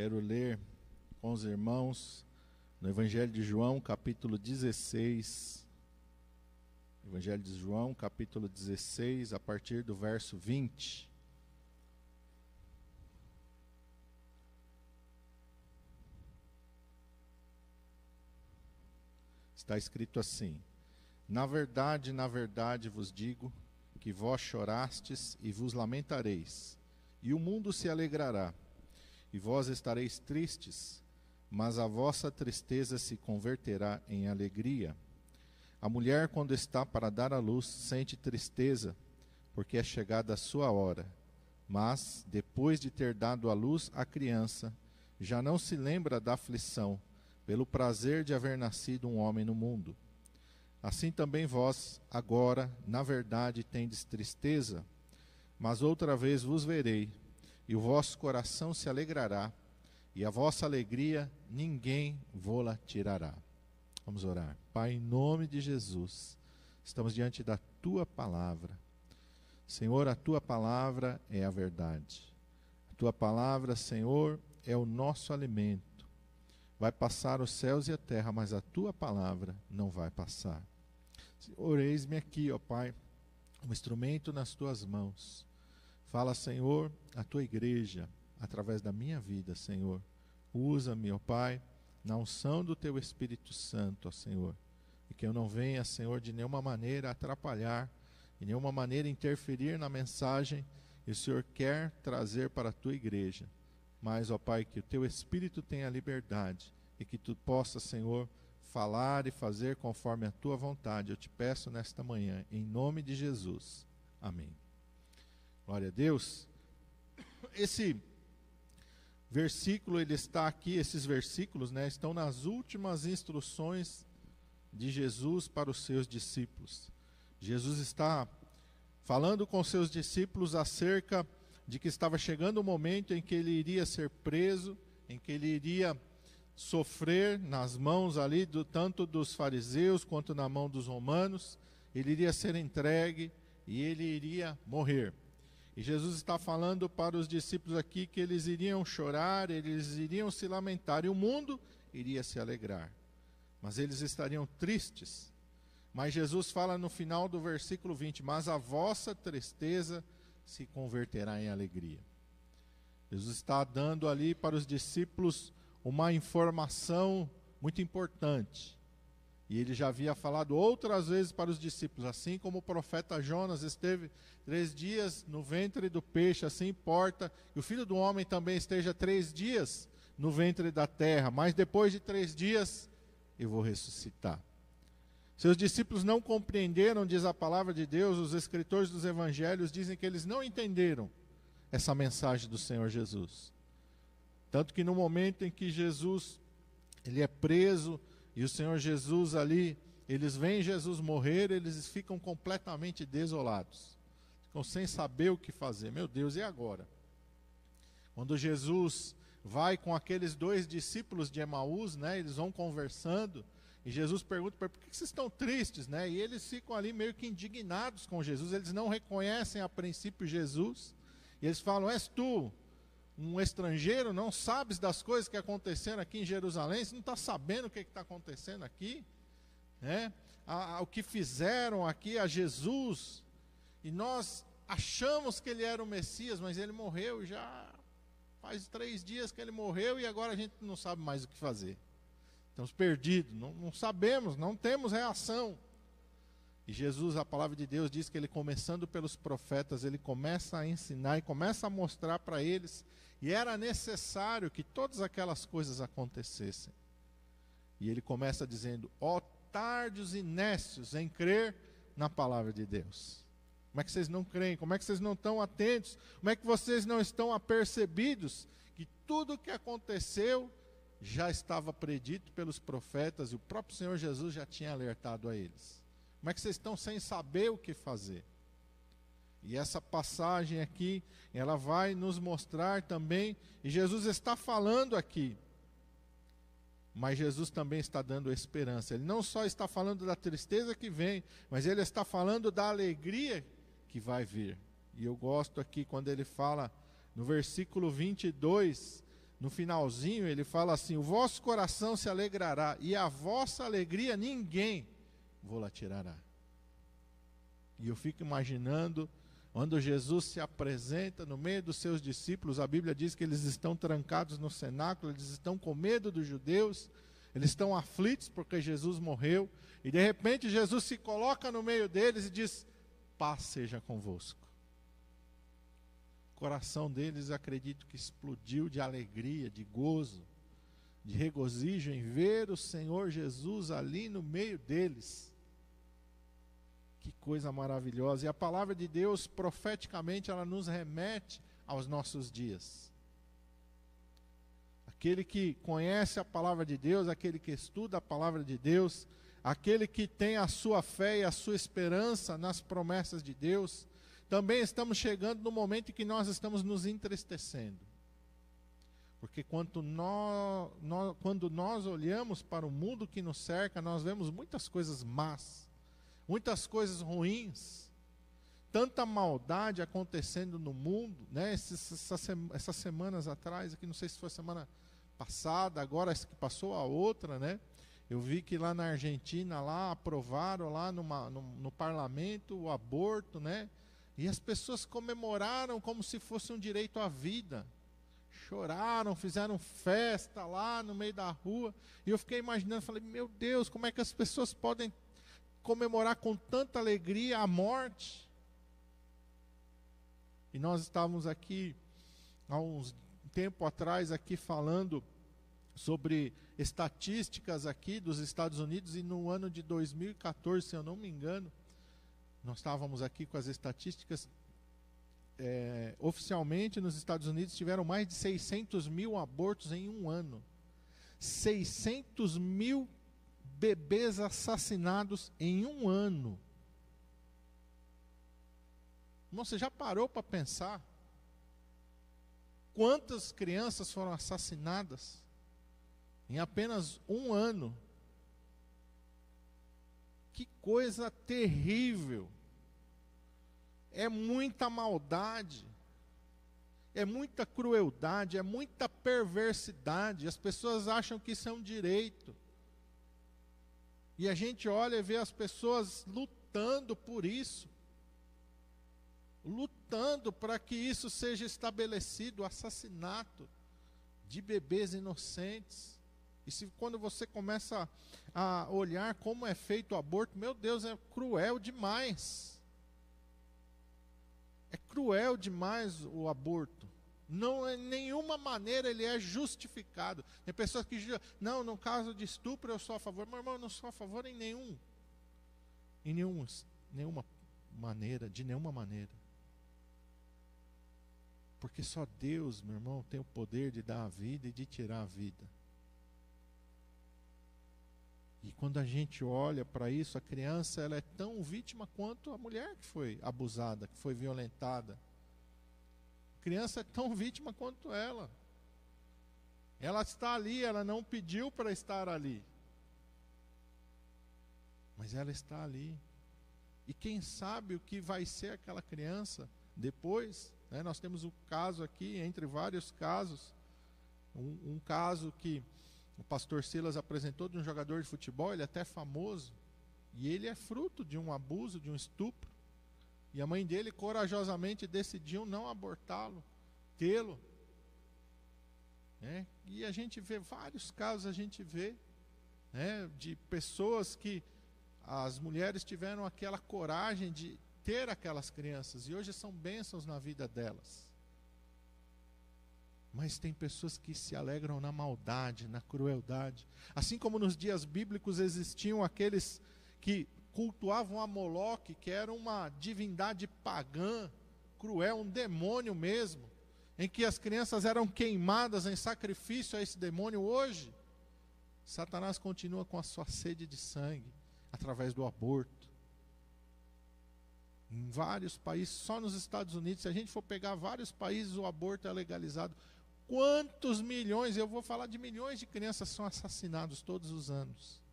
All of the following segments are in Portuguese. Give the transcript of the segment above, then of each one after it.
quero ler com os irmãos no Evangelho de João, capítulo 16. Evangelho de João, capítulo 16, a partir do verso 20. Está escrito assim: Na verdade, na verdade vos digo que vós chorastes e vos lamentareis, e o mundo se alegrará e vós estareis tristes, mas a vossa tristeza se converterá em alegria. A mulher, quando está para dar à luz, sente tristeza, porque é chegada a sua hora. Mas, depois de ter dado à luz a criança, já não se lembra da aflição, pelo prazer de haver nascido um homem no mundo. Assim também vós, agora, na verdade, tendes tristeza, mas outra vez vos verei, e o vosso coração se alegrará, e a vossa alegria ninguém vô-la tirará. Vamos orar. Pai, em nome de Jesus, estamos diante da tua palavra. Senhor, a tua palavra é a verdade. A tua palavra, Senhor, é o nosso alimento. Vai passar os céus e a terra, mas a tua palavra não vai passar. Senhor, eis-me aqui, ó Pai, um instrumento nas tuas mãos Fala, Senhor, a tua igreja, através da minha vida, Senhor. Usa-me, ó Pai, na unção do teu Espírito Santo, ó Senhor. E que eu não venha, Senhor, de nenhuma maneira atrapalhar, de nenhuma maneira interferir na mensagem que o Senhor quer trazer para a tua igreja. Mas, ó Pai, que o teu Espírito tenha liberdade e que tu possa, Senhor, falar e fazer conforme a tua vontade. Eu te peço nesta manhã, em nome de Jesus. Amém. Glória a Deus. Esse versículo, ele está aqui, esses versículos, né, estão nas últimas instruções de Jesus para os seus discípulos. Jesus está falando com seus discípulos acerca de que estava chegando o momento em que ele iria ser preso, em que ele iria sofrer nas mãos ali do tanto dos fariseus quanto na mão dos romanos, ele iria ser entregue e ele iria morrer. E Jesus está falando para os discípulos aqui que eles iriam chorar, eles iriam se lamentar, e o mundo iria se alegrar. Mas eles estariam tristes. Mas Jesus fala no final do versículo 20: Mas a vossa tristeza se converterá em alegria. Jesus está dando ali para os discípulos uma informação muito importante. E ele já havia falado outras vezes para os discípulos, assim como o profeta Jonas esteve três dias no ventre do peixe, assim importa que o filho do homem também esteja três dias no ventre da terra, mas depois de três dias eu vou ressuscitar. Seus discípulos não compreenderam, diz a palavra de Deus, os escritores dos evangelhos dizem que eles não entenderam essa mensagem do Senhor Jesus. Tanto que no momento em que Jesus ele é preso, e o Senhor Jesus ali, eles veem Jesus morrer, eles ficam completamente desolados. Ficam sem saber o que fazer. Meu Deus, e agora? Quando Jesus vai com aqueles dois discípulos de Emaús, né, eles vão conversando, e Jesus pergunta para por que vocês estão tristes, né? E eles ficam ali meio que indignados com Jesus, eles não reconhecem a princípio Jesus, e eles falam: És tu, um estrangeiro, não sabes das coisas que aconteceram aqui em Jerusalém, você não está sabendo o que está acontecendo aqui, né? A, a, o que fizeram aqui a Jesus, e nós achamos que ele era o Messias, mas ele morreu já faz três dias que ele morreu e agora a gente não sabe mais o que fazer. Estamos perdidos, não, não sabemos, não temos reação. E Jesus, a palavra de Deus diz que ele começando pelos profetas, ele começa a ensinar e começa a mostrar para eles e era necessário que todas aquelas coisas acontecessem. E ele começa dizendo: Ó tardos e nécios em crer na palavra de Deus. Como é que vocês não creem? Como é que vocês não estão atentos? Como é que vocês não estão apercebidos que tudo o que aconteceu já estava predito pelos profetas e o próprio Senhor Jesus já tinha alertado a eles? Como é que vocês estão sem saber o que fazer? E essa passagem aqui, ela vai nos mostrar também, e Jesus está falando aqui, mas Jesus também está dando esperança. Ele não só está falando da tristeza que vem, mas ele está falando da alegria que vai vir. E eu gosto aqui quando ele fala no versículo 22 no finalzinho, ele fala assim: O vosso coração se alegrará, e a vossa alegria ninguém vou lá tirará. E eu fico imaginando quando Jesus se apresenta no meio dos seus discípulos, a Bíblia diz que eles estão trancados no cenáculo, eles estão com medo dos judeus, eles estão aflitos porque Jesus morreu, e de repente Jesus se coloca no meio deles e diz: Paz seja convosco. O coração deles, acredito que explodiu de alegria, de gozo, de regozijo em ver o Senhor Jesus ali no meio deles. Que coisa maravilhosa. E a palavra de Deus, profeticamente, ela nos remete aos nossos dias. Aquele que conhece a palavra de Deus, aquele que estuda a palavra de Deus, aquele que tem a sua fé e a sua esperança nas promessas de Deus, também estamos chegando no momento em que nós estamos nos entristecendo. Porque nós, nós, quando nós olhamos para o mundo que nos cerca, nós vemos muitas coisas más muitas coisas ruins, tanta maldade acontecendo no mundo, né? Essas, semanas atrás, aqui não sei se foi semana passada, agora que passou a outra, né? Eu vi que lá na Argentina lá aprovaram lá numa, no, no parlamento o aborto, né? E as pessoas comemoraram como se fosse um direito à vida. Choraram, fizeram festa lá no meio da rua. E eu fiquei imaginando, falei, meu Deus, como é que as pessoas podem comemorar com tanta alegria a morte. E nós estávamos aqui há uns tempo atrás aqui falando sobre estatísticas aqui dos Estados Unidos e no ano de 2014, se eu não me engano, nós estávamos aqui com as estatísticas é, oficialmente nos Estados Unidos tiveram mais de 600 mil abortos em um ano. 600 mil bebês assassinados em um ano. Você já parou para pensar quantas crianças foram assassinadas em apenas um ano? Que coisa terrível! É muita maldade, é muita crueldade, é muita perversidade. As pessoas acham que isso é um direito. E a gente olha e vê as pessoas lutando por isso. Lutando para que isso seja estabelecido, o assassinato de bebês inocentes. E se quando você começa a olhar como é feito o aborto, meu Deus, é cruel demais. É cruel demais o aborto. Não, em nenhuma maneira ele é justificado. Tem pessoas que não, no caso de estupro eu sou a favor. Meu irmão, eu não sou a favor em nenhum. Em nenhum, nenhuma maneira, de nenhuma maneira. Porque só Deus, meu irmão, tem o poder de dar a vida e de tirar a vida. E quando a gente olha para isso, a criança ela é tão vítima quanto a mulher que foi abusada, que foi violentada criança é tão vítima quanto ela. Ela está ali, ela não pediu para estar ali. Mas ela está ali. E quem sabe o que vai ser aquela criança depois? Né? Nós temos o um caso aqui, entre vários casos, um, um caso que o pastor Silas apresentou de um jogador de futebol, ele é até famoso, e ele é fruto de um abuso, de um estupro. E a mãe dele corajosamente decidiu não abortá-lo, tê-lo. Né? E a gente vê vários casos, a gente vê né, de pessoas que as mulheres tiveram aquela coragem de ter aquelas crianças e hoje são bênçãos na vida delas. Mas tem pessoas que se alegram na maldade, na crueldade. Assim como nos dias bíblicos existiam aqueles que cultuavam a Moloque, que era uma divindade pagã, cruel, um demônio mesmo, em que as crianças eram queimadas em sacrifício a esse demônio. Hoje, Satanás continua com a sua sede de sangue através do aborto. Em vários países, só nos Estados Unidos, se a gente for pegar vários países, o aborto é legalizado. Quantos milhões, eu vou falar de milhões de crianças são assassinados todos os anos.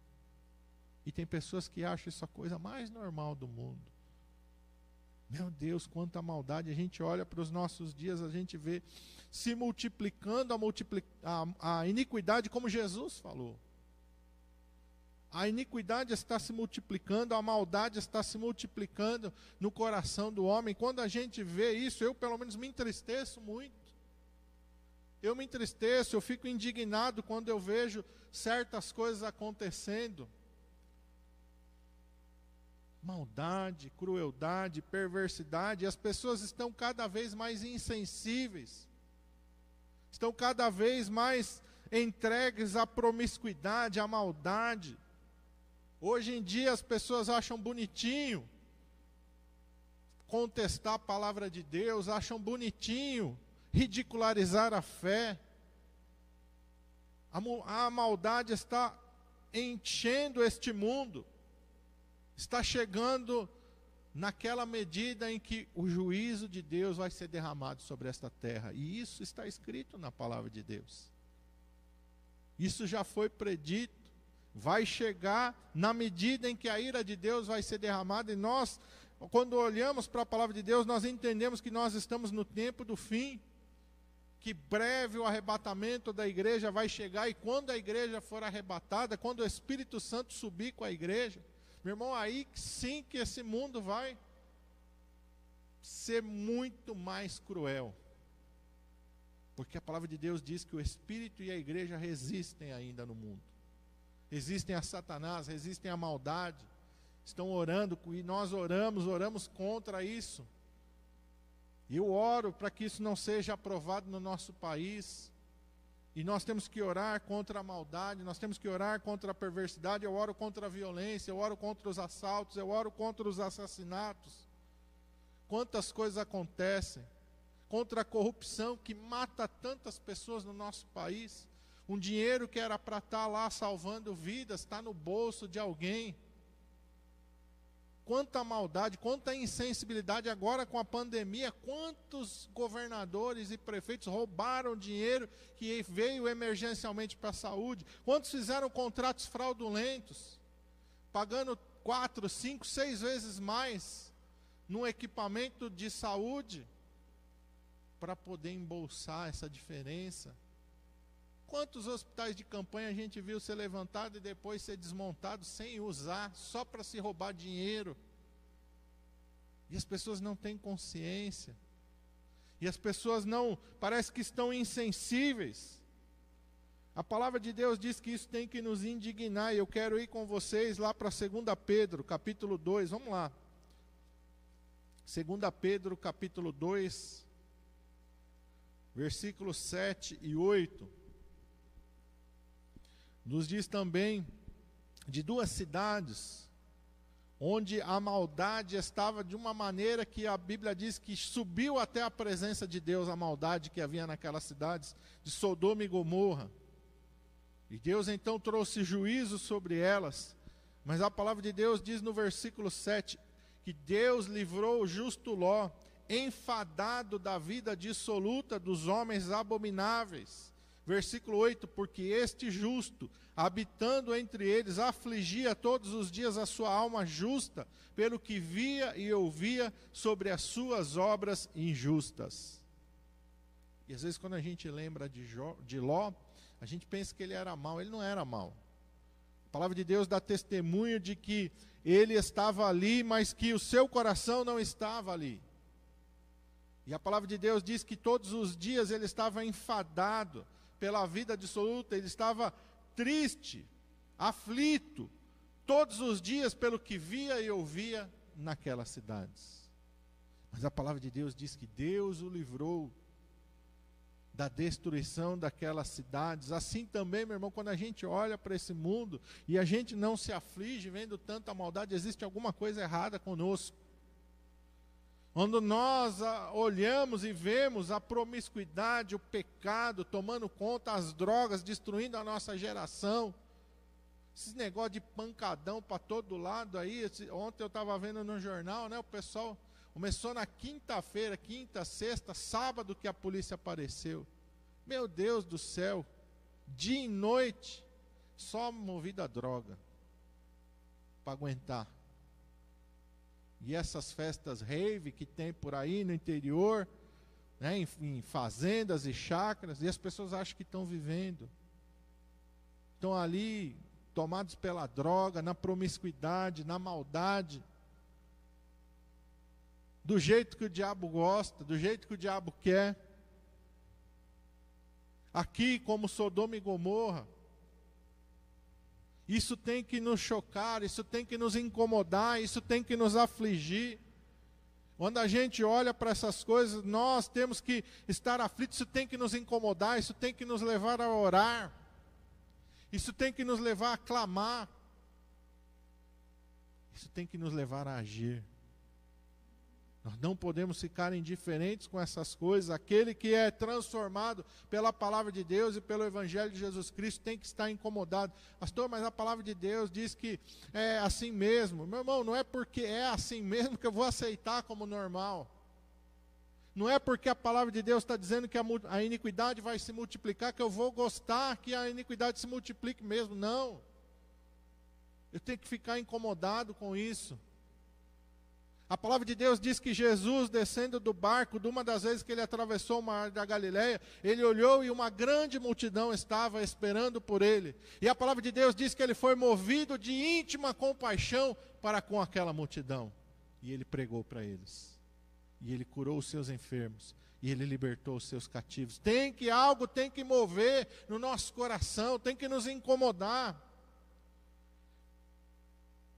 E tem pessoas que acham isso a coisa mais normal do mundo. Meu Deus, quanta maldade. A gente olha para os nossos dias, a gente vê se multiplicando a, multipli a, a iniquidade, como Jesus falou. A iniquidade está se multiplicando, a maldade está se multiplicando no coração do homem. Quando a gente vê isso, eu pelo menos me entristeço muito. Eu me entristeço, eu fico indignado quando eu vejo certas coisas acontecendo. Maldade, crueldade, perversidade, e as pessoas estão cada vez mais insensíveis, estão cada vez mais entregues à promiscuidade, à maldade. Hoje em dia as pessoas acham bonitinho contestar a palavra de Deus, acham bonitinho ridicularizar a fé. A, a maldade está enchendo este mundo, está chegando naquela medida em que o juízo de Deus vai ser derramado sobre esta terra. E isso está escrito na palavra de Deus. Isso já foi predito. Vai chegar na medida em que a ira de Deus vai ser derramada, e nós, quando olhamos para a palavra de Deus, nós entendemos que nós estamos no tempo do fim que breve o arrebatamento da igreja vai chegar, e quando a igreja for arrebatada, quando o Espírito Santo subir com a igreja, meu irmão, aí sim que esse mundo vai ser muito mais cruel. Porque a palavra de Deus diz que o Espírito e a igreja resistem ainda no mundo. Resistem a Satanás, resistem à maldade. Estão orando, e nós oramos, oramos contra isso. E eu oro para que isso não seja aprovado no nosso país. E nós temos que orar contra a maldade, nós temos que orar contra a perversidade. Eu oro contra a violência, eu oro contra os assaltos, eu oro contra os assassinatos. Quantas coisas acontecem contra a corrupção que mata tantas pessoas no nosso país. Um dinheiro que era para estar tá lá salvando vidas, está no bolso de alguém quanta maldade, quanta insensibilidade agora com a pandemia, quantos governadores e prefeitos roubaram dinheiro que veio emergencialmente para a saúde, quantos fizeram contratos fraudulentos, pagando quatro, cinco, seis vezes mais num equipamento de saúde para poder embolsar essa diferença. Quantos hospitais de campanha a gente viu ser levantado e depois ser desmontado sem usar, só para se roubar dinheiro? E as pessoas não têm consciência. E as pessoas não, parece que estão insensíveis. A palavra de Deus diz que isso tem que nos indignar, e eu quero ir com vocês lá para 2 Pedro, capítulo 2, vamos lá. 2 Pedro, capítulo 2, versículos 7 e 8 nos diz também de duas cidades onde a maldade estava de uma maneira que a Bíblia diz que subiu até a presença de Deus a maldade que havia naquelas cidades de Sodoma e Gomorra. E Deus então trouxe juízo sobre elas. Mas a palavra de Deus diz no versículo 7 que Deus livrou o justo Ló, enfadado da vida dissoluta dos homens abomináveis Versículo 8: Porque este justo, habitando entre eles, afligia todos os dias a sua alma justa, pelo que via e ouvia sobre as suas obras injustas. E às vezes, quando a gente lembra de, Jó, de Ló, a gente pensa que ele era mau. Ele não era mau. A palavra de Deus dá testemunho de que ele estava ali, mas que o seu coração não estava ali. E a palavra de Deus diz que todos os dias ele estava enfadado, pela vida dissoluta, ele estava triste, aflito, todos os dias pelo que via e ouvia naquelas cidades. Mas a palavra de Deus diz que Deus o livrou da destruição daquelas cidades. Assim também, meu irmão, quando a gente olha para esse mundo e a gente não se aflige vendo tanta maldade, existe alguma coisa errada conosco. Quando nós ah, olhamos e vemos a promiscuidade, o pecado tomando conta, as drogas destruindo a nossa geração, esses negócio de pancadão para todo lado aí. Ontem eu estava vendo no jornal, né? O pessoal começou na quinta-feira, quinta, sexta, sábado que a polícia apareceu. Meu Deus do céu, dia e noite, só movido a droga para aguentar. E essas festas rave que tem por aí no interior, né, em, em fazendas e chácaras, e as pessoas acham que estão vivendo. Estão ali tomados pela droga, na promiscuidade, na maldade. Do jeito que o diabo gosta, do jeito que o diabo quer. Aqui, como Sodoma e Gomorra, isso tem que nos chocar, isso tem que nos incomodar, isso tem que nos afligir. Quando a gente olha para essas coisas, nós temos que estar aflitos, isso tem que nos incomodar, isso tem que nos levar a orar, isso tem que nos levar a clamar, isso tem que nos levar a agir. Não podemos ficar indiferentes com essas coisas. Aquele que é transformado pela palavra de Deus e pelo Evangelho de Jesus Cristo tem que estar incomodado. Pastor, mas a palavra de Deus diz que é assim mesmo. Meu irmão, não é porque é assim mesmo que eu vou aceitar como normal. Não é porque a palavra de Deus está dizendo que a iniquidade vai se multiplicar que eu vou gostar que a iniquidade se multiplique mesmo. Não. Eu tenho que ficar incomodado com isso. A palavra de Deus diz que Jesus, descendo do barco, de uma das vezes que ele atravessou o mar da Galileia, ele olhou e uma grande multidão estava esperando por ele. E a palavra de Deus diz que ele foi movido de íntima compaixão para com aquela multidão. E ele pregou para eles. E ele curou os seus enfermos. E ele libertou os seus cativos. Tem que algo tem que mover no nosso coração, tem que nos incomodar.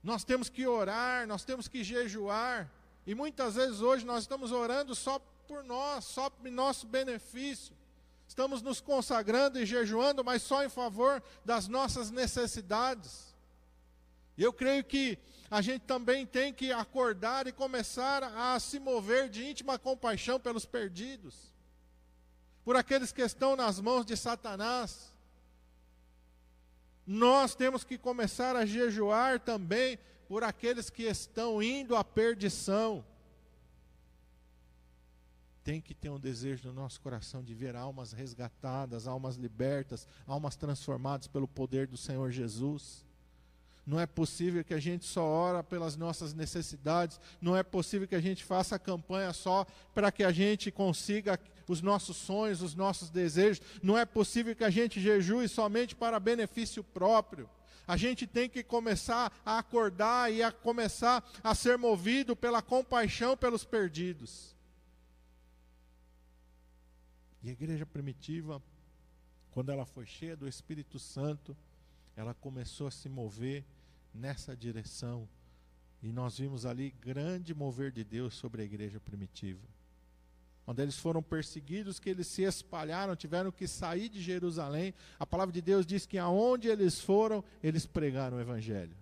Nós temos que orar, nós temos que jejuar. E muitas vezes hoje nós estamos orando só por nós, só por nosso benefício. Estamos nos consagrando e jejuando, mas só em favor das nossas necessidades. E eu creio que a gente também tem que acordar e começar a se mover de íntima compaixão pelos perdidos, por aqueles que estão nas mãos de Satanás nós temos que começar a jejuar também por aqueles que estão indo à perdição. Tem que ter um desejo no nosso coração de ver almas resgatadas, almas libertas, almas transformadas pelo poder do Senhor Jesus. Não é possível que a gente só ora pelas nossas necessidades, não é possível que a gente faça campanha só para que a gente consiga os nossos sonhos, os nossos desejos. Não é possível que a gente jejue somente para benefício próprio. A gente tem que começar a acordar e a começar a ser movido pela compaixão pelos perdidos. E a igreja primitiva, quando ela foi cheia do Espírito Santo, ela começou a se mover nessa direção. E nós vimos ali grande mover de Deus sobre a igreja primitiva onde eles foram perseguidos, que eles se espalharam, tiveram que sair de Jerusalém. A palavra de Deus diz que aonde eles foram, eles pregaram o Evangelho.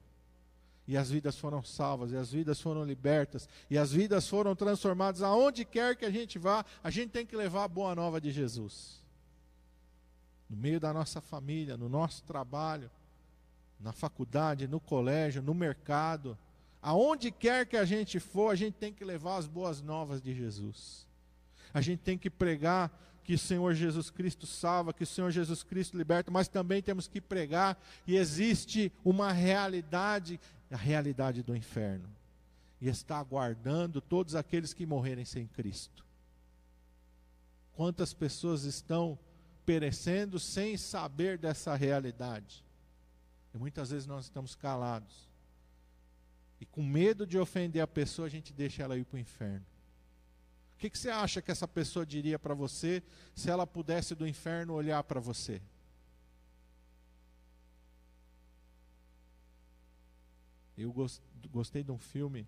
E as vidas foram salvas, e as vidas foram libertas, e as vidas foram transformadas. Aonde quer que a gente vá, a gente tem que levar a boa nova de Jesus. No meio da nossa família, no nosso trabalho, na faculdade, no colégio, no mercado, aonde quer que a gente for, a gente tem que levar as boas novas de Jesus. A gente tem que pregar que o Senhor Jesus Cristo salva, que o Senhor Jesus Cristo liberta, mas também temos que pregar que existe uma realidade, a realidade do inferno. E está aguardando todos aqueles que morrerem sem Cristo. Quantas pessoas estão perecendo sem saber dessa realidade? E muitas vezes nós estamos calados. E com medo de ofender a pessoa, a gente deixa ela ir para o inferno. O que, que você acha que essa pessoa diria para você se ela pudesse do inferno olhar para você? Eu gostei de um filme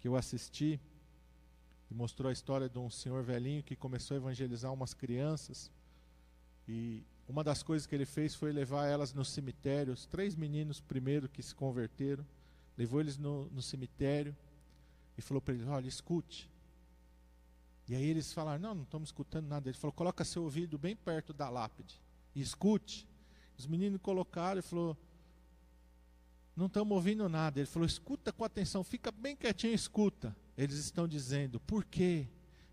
que eu assisti e mostrou a história de um senhor velhinho que começou a evangelizar umas crianças. E uma das coisas que ele fez foi levar elas no cemitério, os três meninos primeiro que se converteram, levou eles no, no cemitério e falou para eles: Olha, escute, e aí eles falaram: Não, não estamos escutando nada. Ele falou: Coloca seu ouvido bem perto da lápide e escute. Os meninos colocaram e falou: Não estamos ouvindo nada. Ele falou: Escuta com atenção, fica bem quietinho, escuta. Eles estão dizendo: Por quê?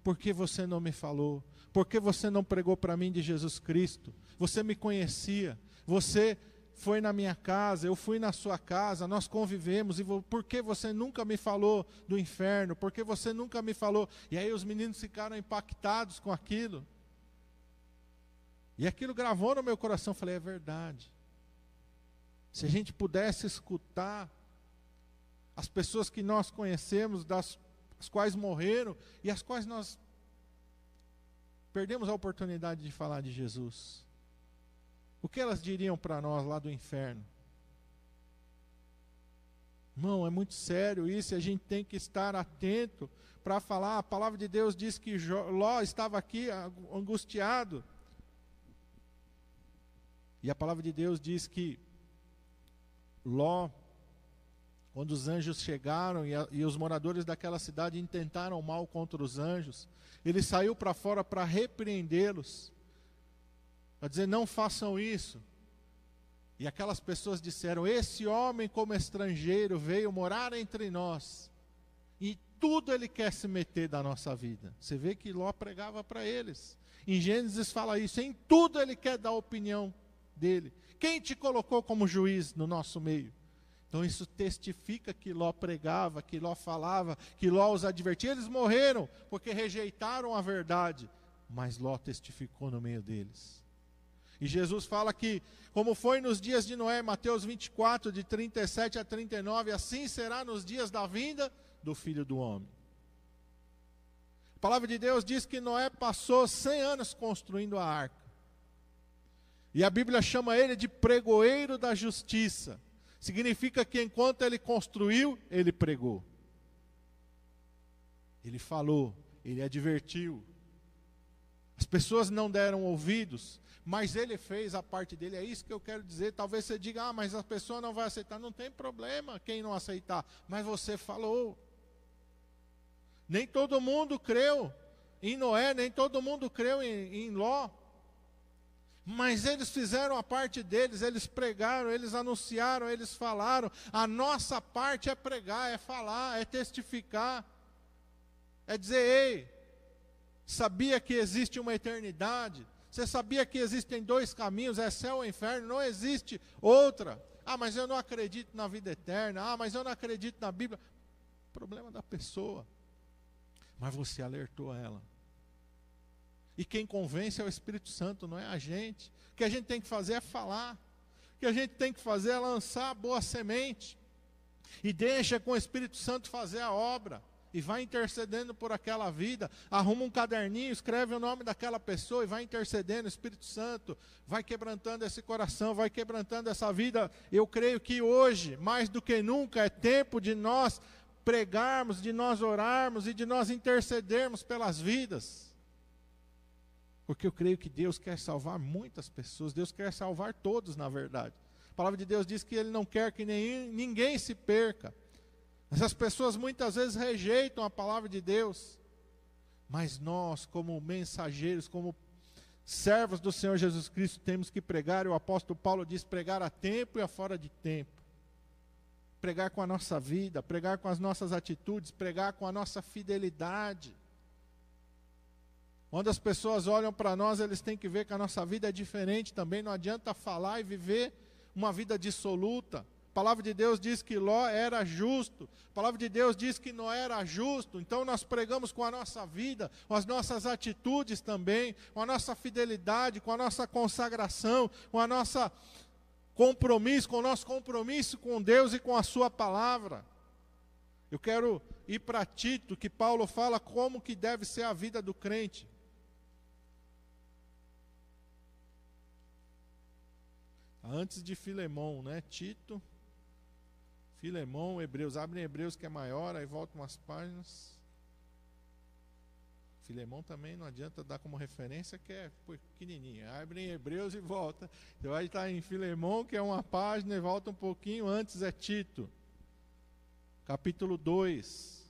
Por que você não me falou? Por que você não pregou para mim de Jesus Cristo? Você me conhecia, você foi na minha casa, eu fui na sua casa, nós convivemos, e por que você nunca me falou do inferno? Por que você nunca me falou? E aí os meninos ficaram impactados com aquilo. E aquilo gravou no meu coração, falei, é verdade. Se a gente pudesse escutar as pessoas que nós conhecemos, das as quais morreram e as quais nós perdemos a oportunidade de falar de Jesus. O que elas diriam para nós lá do inferno? Irmão, é muito sério isso e a gente tem que estar atento para falar. A palavra de Deus diz que Ló estava aqui angustiado. E a palavra de Deus diz que Ló quando os anjos chegaram e, a, e os moradores daquela cidade intentaram mal contra os anjos, ele saiu para fora para repreendê-los, para dizer: não façam isso. E aquelas pessoas disseram: Esse homem, como estrangeiro, veio morar entre nós, e tudo ele quer se meter da nossa vida. Você vê que Ló pregava para eles. Em Gênesis fala isso: em tudo ele quer dar a opinião dele. Quem te colocou como juiz no nosso meio? Então isso testifica que Ló pregava, que Ló falava, que Ló os advertia. Eles morreram porque rejeitaram a verdade, mas Ló testificou no meio deles. E Jesus fala que, como foi nos dias de Noé, Mateus 24, de 37 a 39, assim será nos dias da vinda do Filho do Homem. A palavra de Deus diz que Noé passou 100 anos construindo a arca. E a Bíblia chama ele de pregoeiro da justiça. Significa que enquanto ele construiu, ele pregou. Ele falou, ele advertiu. As pessoas não deram ouvidos, mas ele fez a parte dele. É isso que eu quero dizer. Talvez você diga, ah, mas a pessoa não vai aceitar. Não tem problema quem não aceitar, mas você falou. Nem todo mundo creu em Noé, nem todo mundo creu em, em Ló. Mas eles fizeram a parte deles, eles pregaram, eles anunciaram, eles falaram. A nossa parte é pregar, é falar, é testificar. É dizer, ei, sabia que existe uma eternidade? Você sabia que existem dois caminhos, é céu ou inferno? Não existe outra. Ah, mas eu não acredito na vida eterna. Ah, mas eu não acredito na Bíblia. Problema da pessoa. Mas você alertou ela. E quem convence é o Espírito Santo, não é a gente. O que a gente tem que fazer é falar. O que a gente tem que fazer é lançar a boa semente. E deixa com o Espírito Santo fazer a obra. E vai intercedendo por aquela vida. Arruma um caderninho, escreve o nome daquela pessoa e vai intercedendo. O Espírito Santo vai quebrantando esse coração, vai quebrantando essa vida. Eu creio que hoje, mais do que nunca, é tempo de nós pregarmos, de nós orarmos e de nós intercedermos pelas vidas. Porque eu creio que Deus quer salvar muitas pessoas, Deus quer salvar todos, na verdade. A palavra de Deus diz que Ele não quer que nem, ninguém se perca. Essas pessoas muitas vezes rejeitam a palavra de Deus. Mas nós, como mensageiros, como servos do Senhor Jesus Cristo, temos que pregar. O apóstolo Paulo diz: pregar a tempo e a fora de tempo. Pregar com a nossa vida, pregar com as nossas atitudes, pregar com a nossa fidelidade. Quando as pessoas olham para nós, eles têm que ver que a nossa vida é diferente também. Não adianta falar e viver uma vida dissoluta. A palavra de Deus diz que Ló era justo. A palavra de Deus diz que não era justo. Então nós pregamos com a nossa vida, com as nossas atitudes também, com a nossa fidelidade, com a nossa consagração, com a nossa compromisso, com o nosso compromisso com Deus e com a sua palavra. Eu quero ir para Tito, que Paulo fala como que deve ser a vida do crente. Antes de Filemão, né? Tito, Filemão, Hebreus. Abrem Hebreus que é maior, aí voltam umas páginas. Filemão também não adianta dar como referência, que é pequenininho. Abre em Hebreus e volta. Você vai estar em Filemão, que é uma página, e volta um pouquinho. Antes é Tito, capítulo 2.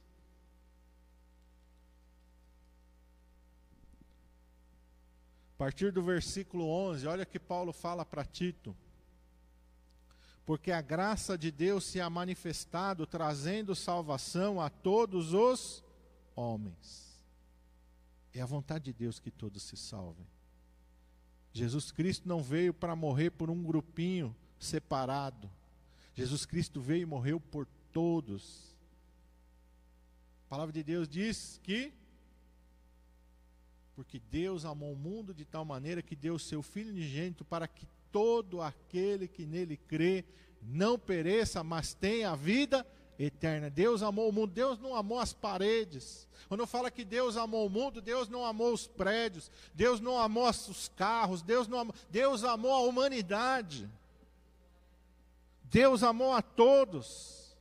A partir do versículo 11, olha que Paulo fala para Tito porque a graça de Deus se ha manifestado, trazendo salvação a todos os homens. É a vontade de Deus que todos se salvem. Jesus Cristo não veio para morrer por um grupinho separado. Jesus Cristo veio e morreu por todos. A palavra de Deus diz que porque Deus amou o mundo de tal maneira que deu o seu Filho unigênito para que todo aquele que nele crê não pereça, mas tenha a vida eterna. Deus amou o mundo, Deus não amou as paredes. Quando fala que Deus amou o mundo, Deus não amou os prédios, Deus não amou os carros, Deus não amou, Deus amou a humanidade. Deus amou a todos.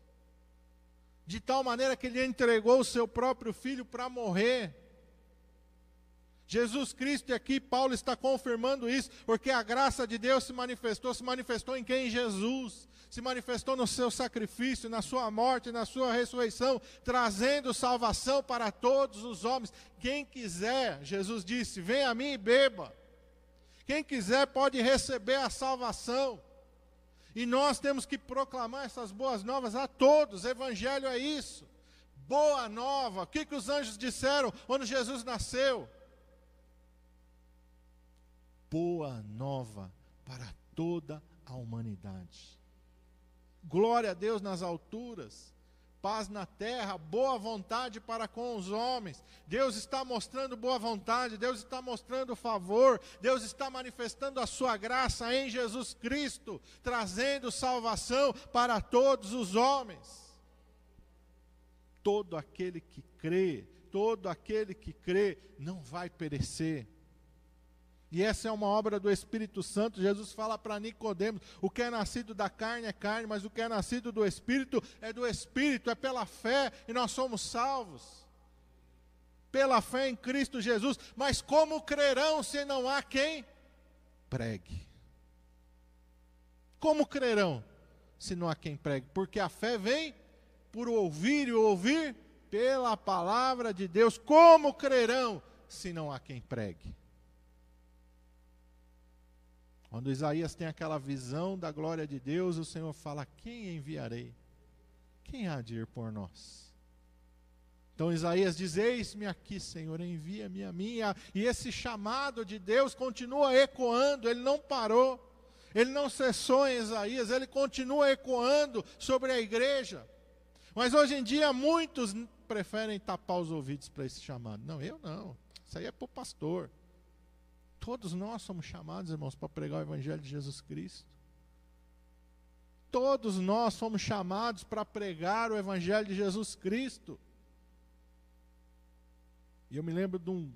De tal maneira que ele entregou o seu próprio filho para morrer Jesus Cristo, e aqui Paulo está confirmando isso, porque a graça de Deus se manifestou, se manifestou em quem? Em Jesus. Se manifestou no seu sacrifício, na sua morte, na sua ressurreição, trazendo salvação para todos os homens. Quem quiser, Jesus disse: Venha a mim e beba. Quem quiser pode receber a salvação. E nós temos que proclamar essas boas novas a todos. Evangelho é isso. Boa nova. O que, que os anjos disseram quando Jesus nasceu? Boa nova para toda a humanidade. Glória a Deus nas alturas, paz na terra, boa vontade para com os homens. Deus está mostrando boa vontade, Deus está mostrando favor, Deus está manifestando a sua graça em Jesus Cristo, trazendo salvação para todos os homens. Todo aquele que crê, todo aquele que crê não vai perecer e essa é uma obra do Espírito Santo. Jesus fala para Nicodemos: o que é nascido da carne é carne, mas o que é nascido do Espírito é do Espírito, é pela fé e nós somos salvos. Pela fé em Cristo Jesus. Mas como crerão se não há quem pregue? Como crerão se não há quem pregue? Porque a fé vem por ouvir e ouvir pela palavra de Deus. Como crerão se não há quem pregue? Quando Isaías tem aquela visão da glória de Deus, o Senhor fala: Quem enviarei? Quem há de ir por nós? Então Isaías diz: Eis-me aqui, Senhor, envia-me a mim. E esse chamado de Deus continua ecoando, ele não parou, ele não cessou em Isaías, ele continua ecoando sobre a igreja. Mas hoje em dia muitos preferem tapar os ouvidos para esse chamado. Não, eu não. Isso aí é para o pastor. Todos nós somos chamados, irmãos, para pregar o Evangelho de Jesus Cristo. Todos nós somos chamados para pregar o Evangelho de Jesus Cristo. E eu me lembro de um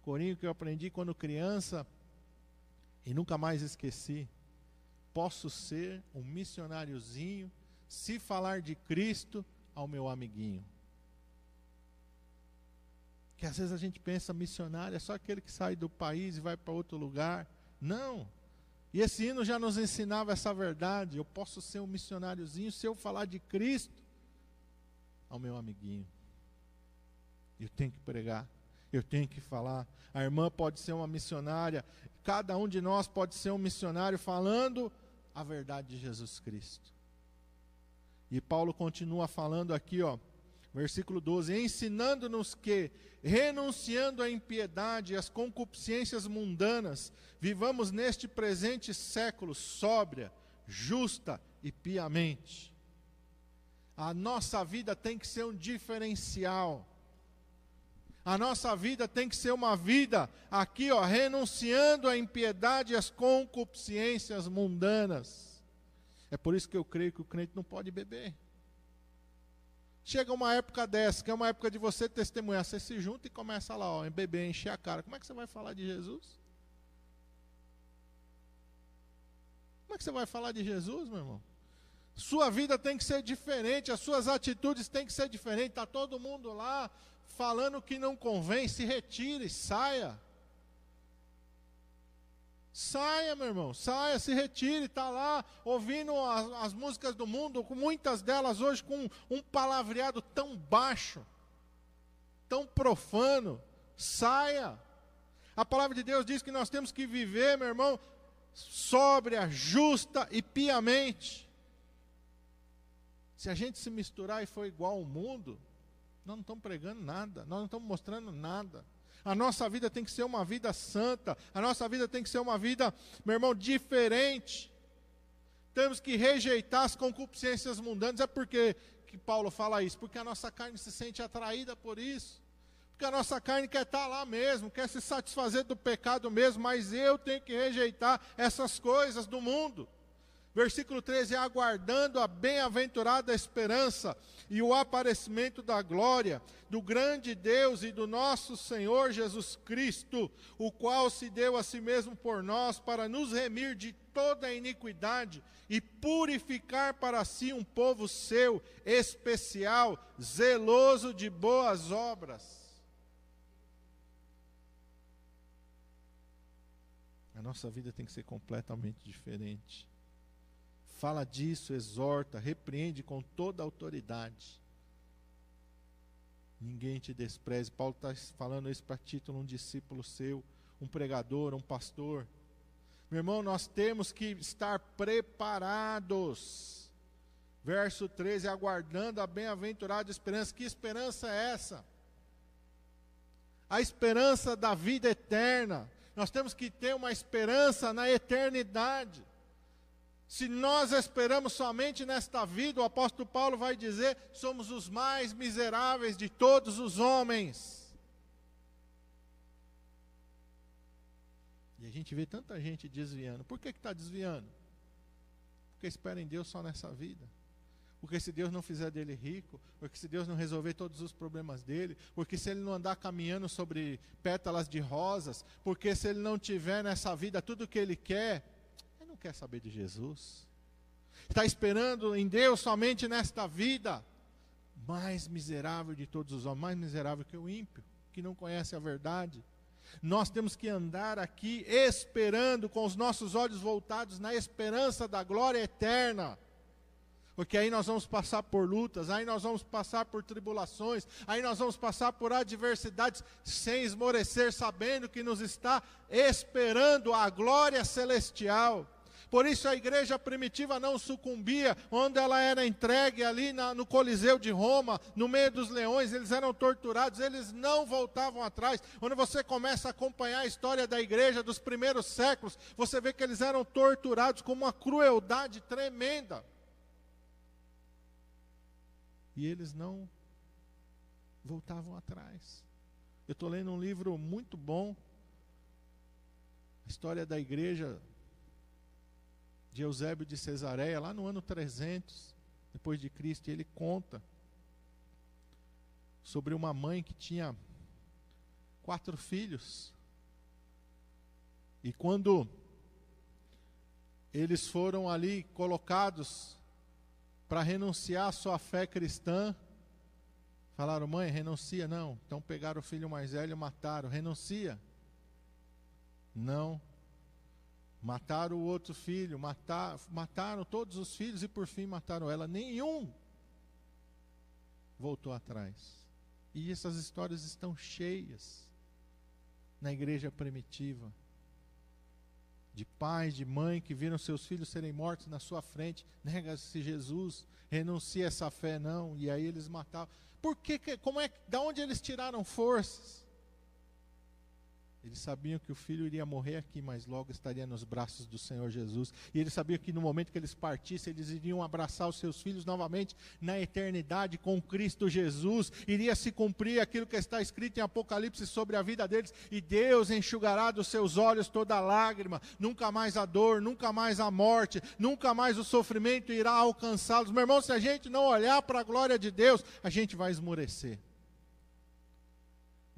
corinho que eu aprendi quando criança e nunca mais esqueci. Posso ser um missionáriozinho se falar de Cristo ao meu amiguinho. Que às vezes a gente pensa missionário é só aquele que sai do país e vai para outro lugar. Não. E esse hino já nos ensinava essa verdade. Eu posso ser um missionáriozinho se eu falar de Cristo ao meu amiguinho. Eu tenho que pregar, eu tenho que falar. A irmã pode ser uma missionária, cada um de nós pode ser um missionário falando a verdade de Jesus Cristo. E Paulo continua falando aqui, ó, Versículo 12: Ensinando-nos que, renunciando à impiedade e às concupiscências mundanas, vivamos neste presente século sóbria, justa e piamente. A nossa vida tem que ser um diferencial. A nossa vida tem que ser uma vida aqui, ó, renunciando à impiedade e às concupiscências mundanas. É por isso que eu creio que o crente não pode beber. Chega uma época dessa, que é uma época de você testemunhar, você se junta e começa lá, ó, em beber, encher a cara. Como é que você vai falar de Jesus? Como é que você vai falar de Jesus, meu irmão? Sua vida tem que ser diferente, as suas atitudes têm que ser diferentes. Está todo mundo lá falando que não convém, se retire, saia. Saia, meu irmão, saia, se retire, está lá ouvindo as, as, músicas do mundo, com muitas delas hoje com um palavreado tão baixo, tão profano. Saia. A palavra de Deus diz que nós temos que viver, meu irmão, sóbria, justa e piamente. Se a gente se misturar e for igual ao mundo, nós não estamos pregando nada, nós não estamos mostrando nada. A nossa vida tem que ser uma vida santa. A nossa vida tem que ser uma vida, meu irmão, diferente. temos que rejeitar as concupiscências mundanas. É porque que Paulo fala isso? Porque a nossa carne se sente atraída por isso. Porque a nossa carne quer estar lá mesmo, quer se satisfazer do pecado mesmo, mas eu tenho que rejeitar essas coisas do mundo. Versículo 13: aguardando a bem-aventurada esperança e o aparecimento da glória do grande Deus e do nosso Senhor Jesus Cristo, o qual se deu a si mesmo por nós para nos remir de toda a iniquidade e purificar para si um povo seu, especial, zeloso de boas obras. A nossa vida tem que ser completamente diferente. Fala disso, exorta, repreende com toda autoridade. Ninguém te despreze. Paulo está falando isso para título um discípulo seu, um pregador, um pastor. Meu irmão, nós temos que estar preparados. Verso 13, aguardando a bem-aventurada esperança. Que esperança é essa? A esperança da vida eterna. Nós temos que ter uma esperança na eternidade. Se nós esperamos somente nesta vida, o apóstolo Paulo vai dizer: somos os mais miseráveis de todos os homens. E a gente vê tanta gente desviando. Por que está desviando? Porque espera em Deus só nessa vida. Porque se Deus não fizer dele rico, porque se Deus não resolver todos os problemas dele, porque se ele não andar caminhando sobre pétalas de rosas, porque se ele não tiver nessa vida tudo o que ele quer, quer saber de Jesus. Está esperando em Deus somente nesta vida, mais miserável de todos os homens, mais miserável que o ímpio, que não conhece a verdade. Nós temos que andar aqui esperando, com os nossos olhos voltados na esperança da glória eterna porque aí nós vamos passar por lutas, aí nós vamos passar por tribulações, aí nós vamos passar por adversidades, sem esmorecer, sabendo que nos está esperando a glória celestial. Por isso a igreja primitiva não sucumbia, onde ela era entregue ali na, no Coliseu de Roma, no meio dos leões, eles eram torturados, eles não voltavam atrás. Quando você começa a acompanhar a história da igreja dos primeiros séculos, você vê que eles eram torturados com uma crueldade tremenda e eles não voltavam atrás. Eu estou lendo um livro muito bom, a história da igreja de Eusébio de Cesareia, lá no ano 300 depois de Cristo, ele conta sobre uma mãe que tinha quatro filhos. E quando eles foram ali colocados para renunciar à sua fé cristã. Falaram, mãe, renuncia. Não. Então pegaram o filho mais velho e mataram. Renuncia. Não. Mataram o outro filho, matar, mataram todos os filhos e por fim mataram ela. Nenhum voltou atrás. E essas histórias estão cheias na igreja primitiva de pais, de mãe que viram seus filhos serem mortos na sua frente, nega-se Jesus, renuncia essa fé não, e aí eles matavam. Por que, como é, da onde eles tiraram forças? Eles sabiam que o filho iria morrer aqui, mas logo estaria nos braços do Senhor Jesus. E eles sabiam que no momento que eles partissem, eles iriam abraçar os seus filhos novamente na eternidade com Cristo Jesus. Iria se cumprir aquilo que está escrito em Apocalipse sobre a vida deles. E Deus enxugará dos seus olhos toda lágrima. Nunca mais a dor, nunca mais a morte, nunca mais o sofrimento irá alcançá-los. Meu irmão, se a gente não olhar para a glória de Deus, a gente vai esmorecer.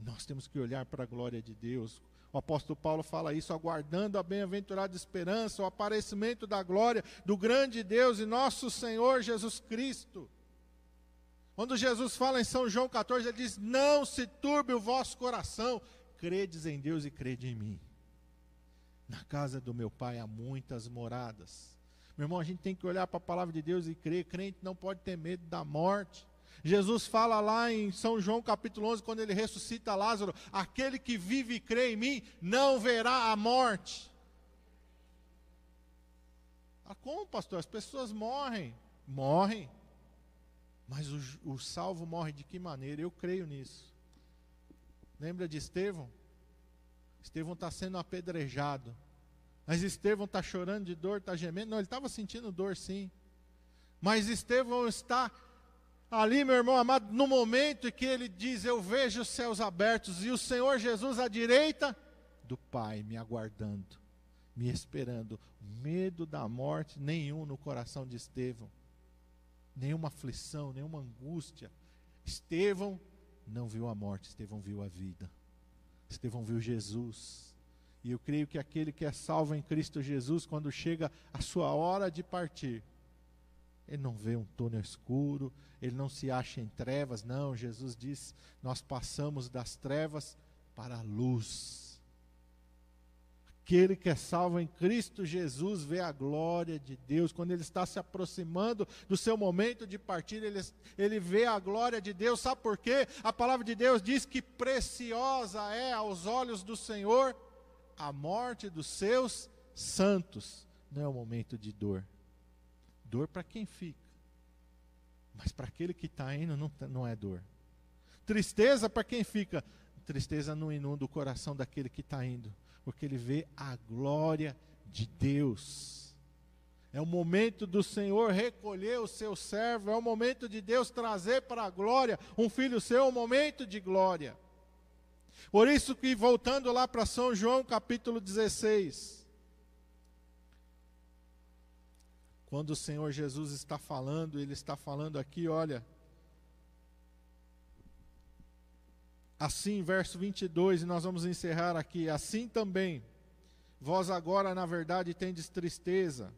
Nós temos que olhar para a glória de Deus. O apóstolo Paulo fala isso, aguardando a bem-aventurada esperança, o aparecimento da glória do grande Deus e nosso Senhor Jesus Cristo. Quando Jesus fala em São João 14, ele diz: Não se turbe o vosso coração, credes em Deus e crede em mim. Na casa do meu pai há muitas moradas. Meu irmão, a gente tem que olhar para a palavra de Deus e crer. Crente não pode ter medo da morte. Jesus fala lá em São João capítulo 11, quando ele ressuscita Lázaro: aquele que vive e crê em mim não verá a morte. Ah, como, pastor? As pessoas morrem. Morrem. Mas o, o salvo morre de que maneira? Eu creio nisso. Lembra de Estevão? Estevão está sendo apedrejado. Mas Estevão está chorando de dor, está gemendo. Não, ele estava sentindo dor sim. Mas Estevão está ali, meu irmão amado, no momento em que ele diz: Eu vejo os céus abertos e o Senhor Jesus à direita do Pai me aguardando, me esperando. Medo da morte nenhum no coração de Estevão, nenhuma aflição, nenhuma angústia. Estevão não viu a morte, Estevão viu a vida. Estevão viu Jesus. E eu creio que aquele que é salvo em Cristo Jesus, quando chega a sua hora de partir, ele não vê um túnel escuro, ele não se acha em trevas, não. Jesus diz: Nós passamos das trevas para a luz. Aquele que é salvo em Cristo Jesus vê a glória de Deus. Quando ele está se aproximando do seu momento de partir, ele, ele vê a glória de Deus. Sabe por quê? A palavra de Deus diz que preciosa é aos olhos do Senhor a morte dos seus santos. Não é um momento de dor. Dor para quem fica. Mas para aquele que está indo, não, tá, não é dor. Tristeza para quem fica. Tristeza não inunda o coração daquele que está indo, porque ele vê a glória de Deus. É o momento do Senhor recolher o seu servo, é o momento de Deus trazer para a glória um filho seu, é um momento de glória. Por isso que voltando lá para São João capítulo 16, Quando o Senhor Jesus está falando, ele está falando aqui, olha. Assim, verso 22, e nós vamos encerrar aqui. Assim também, vós agora, na verdade, tendes tristeza.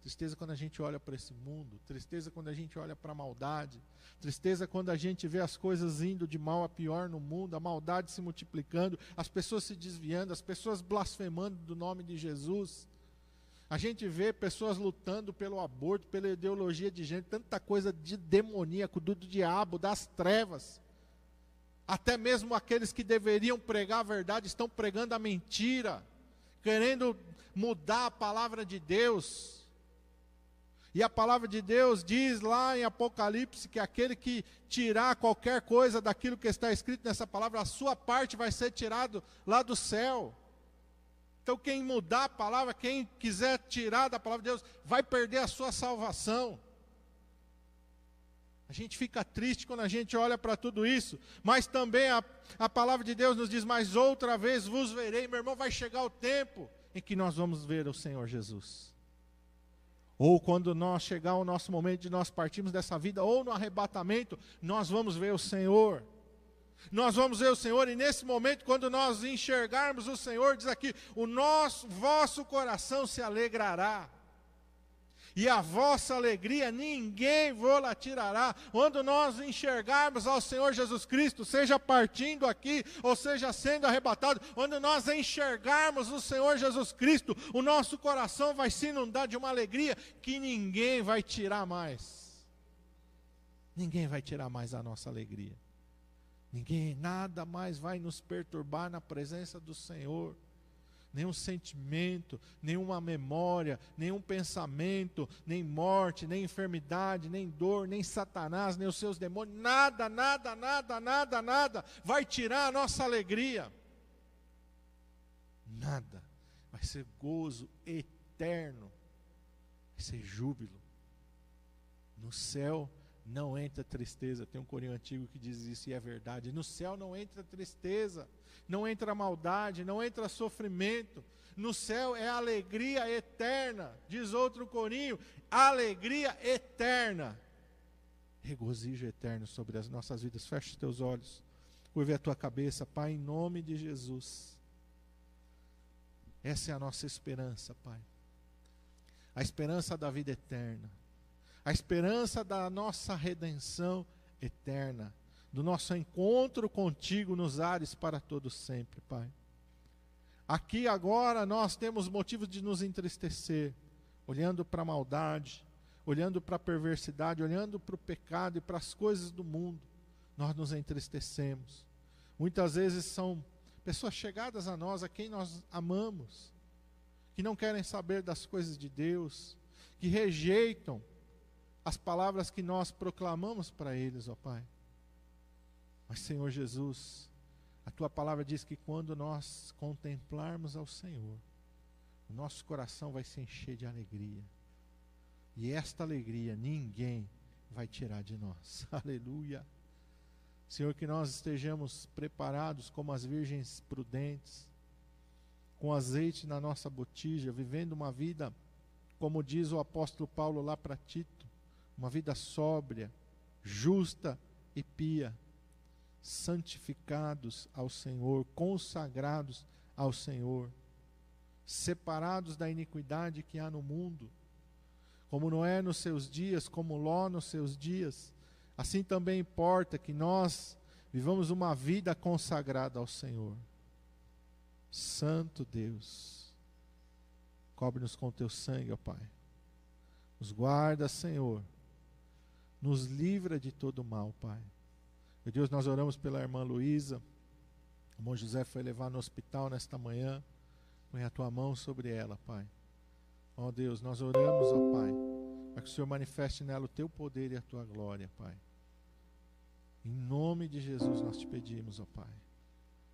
Tristeza quando a gente olha para esse mundo, tristeza quando a gente olha para a maldade, tristeza quando a gente vê as coisas indo de mal a pior no mundo, a maldade se multiplicando, as pessoas se desviando, as pessoas blasfemando do nome de Jesus. A gente vê pessoas lutando pelo aborto, pela ideologia de gênero, tanta coisa de demoníaco, do diabo, das trevas. Até mesmo aqueles que deveriam pregar a verdade estão pregando a mentira, querendo mudar a palavra de Deus. E a palavra de Deus diz lá em Apocalipse que aquele que tirar qualquer coisa daquilo que está escrito nessa palavra, a sua parte vai ser tirado lá do céu. Então, quem mudar a palavra, quem quiser tirar da palavra de Deus, vai perder a sua salvação. A gente fica triste quando a gente olha para tudo isso, mas também a, a palavra de Deus nos diz: Mas outra vez vos verei, meu irmão, vai chegar o tempo em que nós vamos ver o Senhor Jesus. Ou quando nós chegar o nosso momento de nós partirmos dessa vida, ou no arrebatamento, nós vamos ver o Senhor. Nós vamos ver o Senhor e nesse momento, quando nós enxergarmos o Senhor, diz aqui: o nosso, vosso coração se alegrará. E a vossa alegria ninguém vos tirará. Quando nós enxergarmos ao Senhor Jesus Cristo, seja partindo aqui, ou seja sendo arrebatado, quando nós enxergarmos o Senhor Jesus Cristo, o nosso coração vai se inundar de uma alegria que ninguém vai tirar mais. Ninguém vai tirar mais a nossa alegria. Ninguém, nada mais vai nos perturbar na presença do Senhor. Nenhum sentimento, nenhuma memória, nenhum pensamento, nem morte, nem enfermidade, nem dor, nem Satanás, nem os seus demônios, nada, nada, nada, nada, nada vai tirar a nossa alegria. Nada. Vai ser gozo eterno. Vai ser júbilo. No céu não entra tristeza. Tem um corinho antigo que diz isso e é verdade. No céu não entra tristeza, não entra maldade, não entra sofrimento. No céu é alegria eterna, diz outro corinho, alegria eterna. Regozijo eterno sobre as nossas vidas. Feche os teus olhos. Curve a tua cabeça, Pai, em nome de Jesus. Essa é a nossa esperança, Pai. A esperança da vida eterna a esperança da nossa redenção eterna, do nosso encontro contigo nos ares para todos sempre, Pai. Aqui agora nós temos motivos de nos entristecer, olhando para a maldade, olhando para a perversidade, olhando para o pecado e para as coisas do mundo, nós nos entristecemos. Muitas vezes são pessoas chegadas a nós, a quem nós amamos, que não querem saber das coisas de Deus, que rejeitam as palavras que nós proclamamos para eles, ó Pai. Mas, Senhor Jesus, a tua palavra diz que quando nós contemplarmos ao Senhor, o nosso coração vai se encher de alegria. E esta alegria ninguém vai tirar de nós. Aleluia. Senhor, que nós estejamos preparados como as virgens prudentes, com azeite na nossa botija, vivendo uma vida, como diz o apóstolo Paulo lá para Tito, uma vida sóbria, justa e pia, santificados ao Senhor, consagrados ao Senhor, separados da iniquidade que há no mundo, como Noé nos seus dias, como Ló nos seus dias, assim também importa que nós vivamos uma vida consagrada ao Senhor. Santo Deus, cobre-nos com teu sangue, ó Pai. Nos guarda, Senhor. Nos livra de todo mal, Pai. Meu Deus, nós oramos pela irmã Luísa. O irmão José foi levar no hospital nesta manhã. Põe a tua mão sobre ela, Pai. Ó oh, Deus, nós oramos, ó Pai, para que o Senhor manifeste nela o teu poder e a tua glória, Pai. Em nome de Jesus nós te pedimos, ó Pai.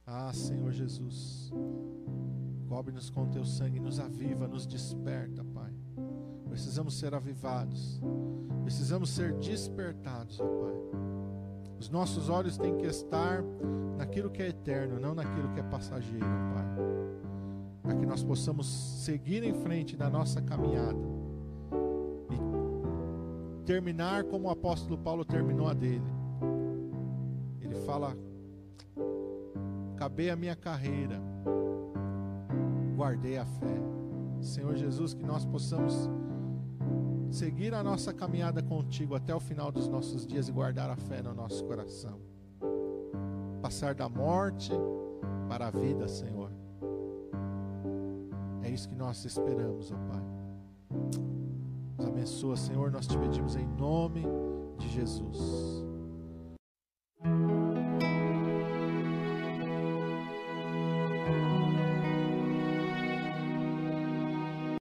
Ah, Senhor Jesus, cobre-nos com teu sangue, nos aviva, nos desperta, Pai. Precisamos ser avivados, precisamos ser despertados, ó Pai. Os nossos olhos têm que estar naquilo que é eterno, não naquilo que é passageiro, Pai para que nós possamos seguir em frente na nossa caminhada e terminar como o apóstolo Paulo terminou a dele. Ele fala: Acabei a minha carreira, guardei a fé. Senhor Jesus, que nós possamos seguir a nossa caminhada contigo até o final dos nossos dias e guardar a fé no nosso coração. Passar da morte para a vida, Senhor é isso que nós esperamos, ó Pai. Nos abençoa, Senhor, nós te pedimos em nome de Jesus.